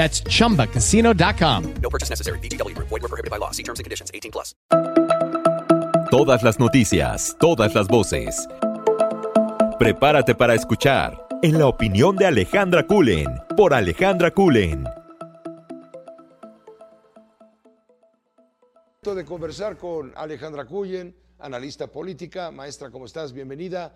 That's chumbacasino.com. No purchase necessary. BGW. Void were prohibited by law. See terms and conditions. 18 plus. Todas las noticias, todas las voces. Prepárate para escuchar en la opinión de Alejandra Kulen por Alejandra Kulen. de conversar con Alejandra Cuyen, analista política. Maestra, ¿cómo estás? Bienvenida.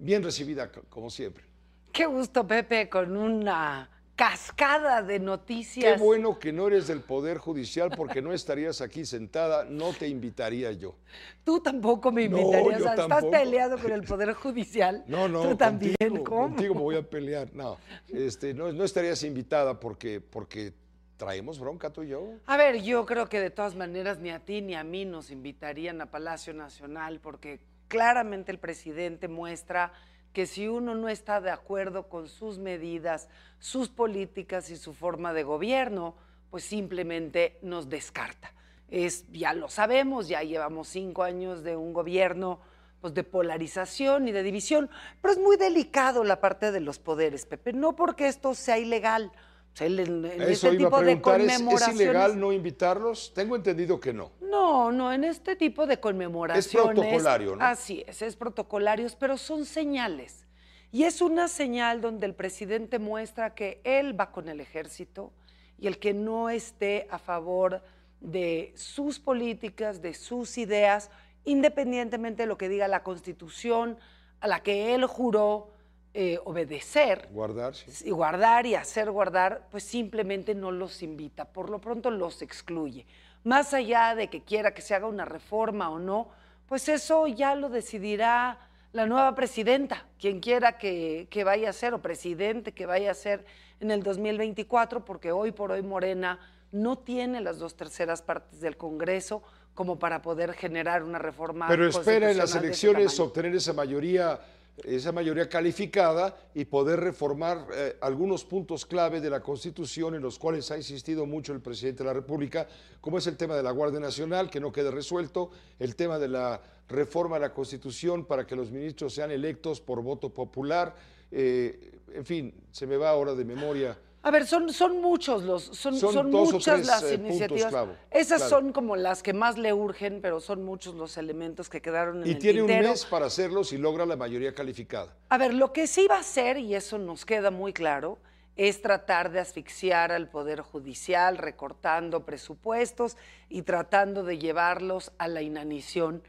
Bien recibida, como siempre. Qué gusto, Pepe, con una cascada de Qué noticias. bueno que no eres del Poder Judicial porque no estarías aquí sentada, no te invitaría yo. Tú tampoco me No, invitarías. yo a- Estás tampoco. peleado con el Poder Judicial. No, no, Tú también. contigo, ¿Cómo? contigo me voy a pelear. No, este, no, no estarías invitada porque, porque traemos bronca tú y yo. A ver, yo creo que de todas maneras ni a ti ni a mí nos invitarían a Palacio Nacional porque claramente el presidente muestra que si uno no está de acuerdo con sus medidas, sus políticas y su forma de gobierno, pues simplemente nos descarta. Es, ya lo sabemos, ya llevamos cinco años de un gobierno pues, de polarización y de división, pero es muy delicado la parte de los poderes, Pepe, no porque esto sea ilegal. O sea, Eso este iba tipo a de preguntar, ¿es, ¿es conmemoraciones. ilegal no invitarlos? Tengo entendido que no. No, no, en este tipo de conmemoraciones. protocolario, ¿no? Así es, es protocolarios, pero son señales. Y es una señal donde el presidente muestra que él va con el ejército y el que no esté a favor de sus políticas, de sus ideas, independientemente de lo que diga la constitución a la que él juró eh, obedecer Guardar, sí. y guardar y hacer guardar, pues simplemente no los invita, por lo pronto los excluye. Más allá de que quiera que se haga una reforma o no, pues eso ya lo decidirá la nueva presidenta, quien quiera que, que vaya a ser, o presidente que vaya a ser en el 2024, porque hoy por hoy Morena no tiene las dos terceras partes del Congreso como para poder generar una reforma. Pero espera en las elecciones obtener esa mayoría, esa mayoría calificada y poder reformar eh, algunos puntos clave de la Constitución en los cuales ha insistido mucho el presidente de la República, como es el tema de la Guardia Nacional, que no quede resuelto, el tema de la reforma de la Constitución para que los ministros sean electos por voto popular, eh, en fin, se me va ahora de memoria. A ver, son, son muchos los, son, Son muchas tres, las eh, iniciativas. Esas son como las que más le urgen, pero son muchos los elementos que quedaron en Y el tiene un mes para hacerlo si logra la mayoría calificada. A ver, lo que sí va a hacer, y eso nos queda muy claro, es tratar de asfixiar al Poder Judicial, recortando presupuestos y tratando de llevarlos a la inanición,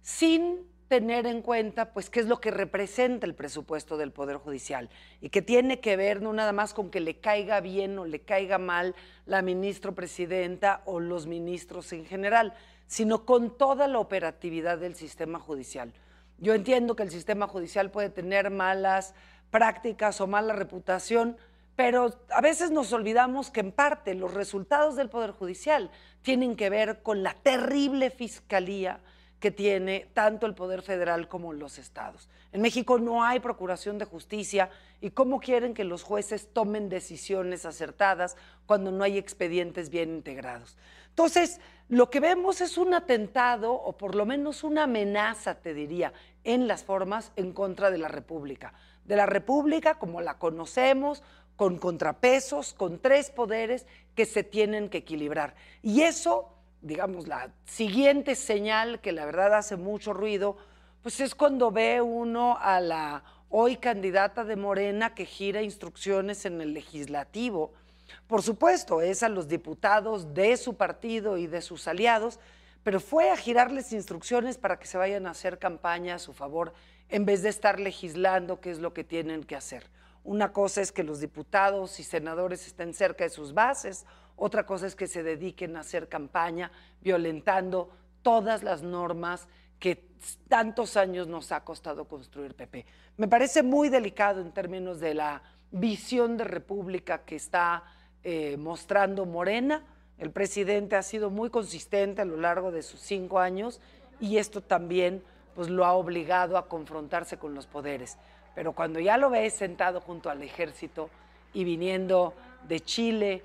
sin tener en cuenta, pues, qué es lo que representa el presupuesto del Poder Judicial y que tiene que ver no nada más con que le caiga bien o le caiga mal la ministra presidenta o los ministros en general, sino con toda la operatividad del sistema judicial. Yo entiendo que el sistema judicial puede tener malas prácticas o mala reputación, pero a veces nos olvidamos que en parte los resultados del Poder Judicial tienen que ver con la terrible fiscalía que tiene tanto el Poder Federal como los estados. En México no hay procuración de justicia y cómo quieren que los jueces tomen decisiones acertadas cuando no hay expedientes bien integrados. Entonces, lo que vemos es un atentado o por lo menos una amenaza, te diría, en las formas en contra de la República. De la República como la conocemos, con contrapesos, con tres poderes que se tienen que equilibrar. Y eso digamos, la siguiente señal que la verdad hace mucho ruido, pues es cuando ve uno a la hoy candidata de Morena que gira instrucciones en el legislativo. Por supuesto, es a los diputados de su partido y de sus aliados, pero fue a girarles instrucciones para que se vayan a hacer campaña a su favor en vez de estar legislando qué es lo que tienen que hacer. Una cosa es que los diputados y senadores estén cerca de sus bases, otra cosa es que se dediquen a hacer campaña violentando todas las normas que tantos años nos ha costado construir PP. Me parece muy delicado en términos de la visión de república que está eh, mostrando Morena. El presidente ha sido muy consistente a lo largo de sus cinco años y esto también pues, lo ha obligado a confrontarse con los poderes. Pero cuando ya lo ves sentado junto al ejército y viniendo de Chile,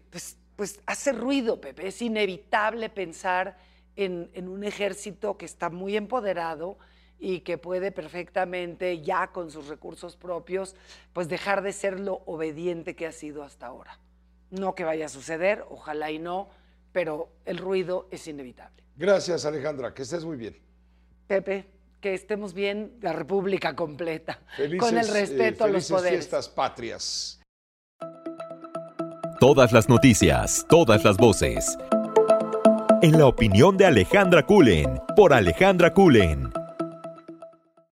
pues, pues hace ruido, Pepe. Es inevitable pensar en, en un ejército que está muy empoderado y que puede perfectamente ya con sus recursos propios, pues dejar de ser lo obediente que ha sido hasta ahora. No que vaya a suceder, ojalá y no, pero el ruido es inevitable. Gracias, Alejandra, que estés muy bien. Pepe, que estemos bien la República completa, Felices, con el eh, respeto a los felices poderes. fiestas patrias. Todas las noticias, todas las voces. En la opinión de Alejandra Kulen, por Alejandra Kulen.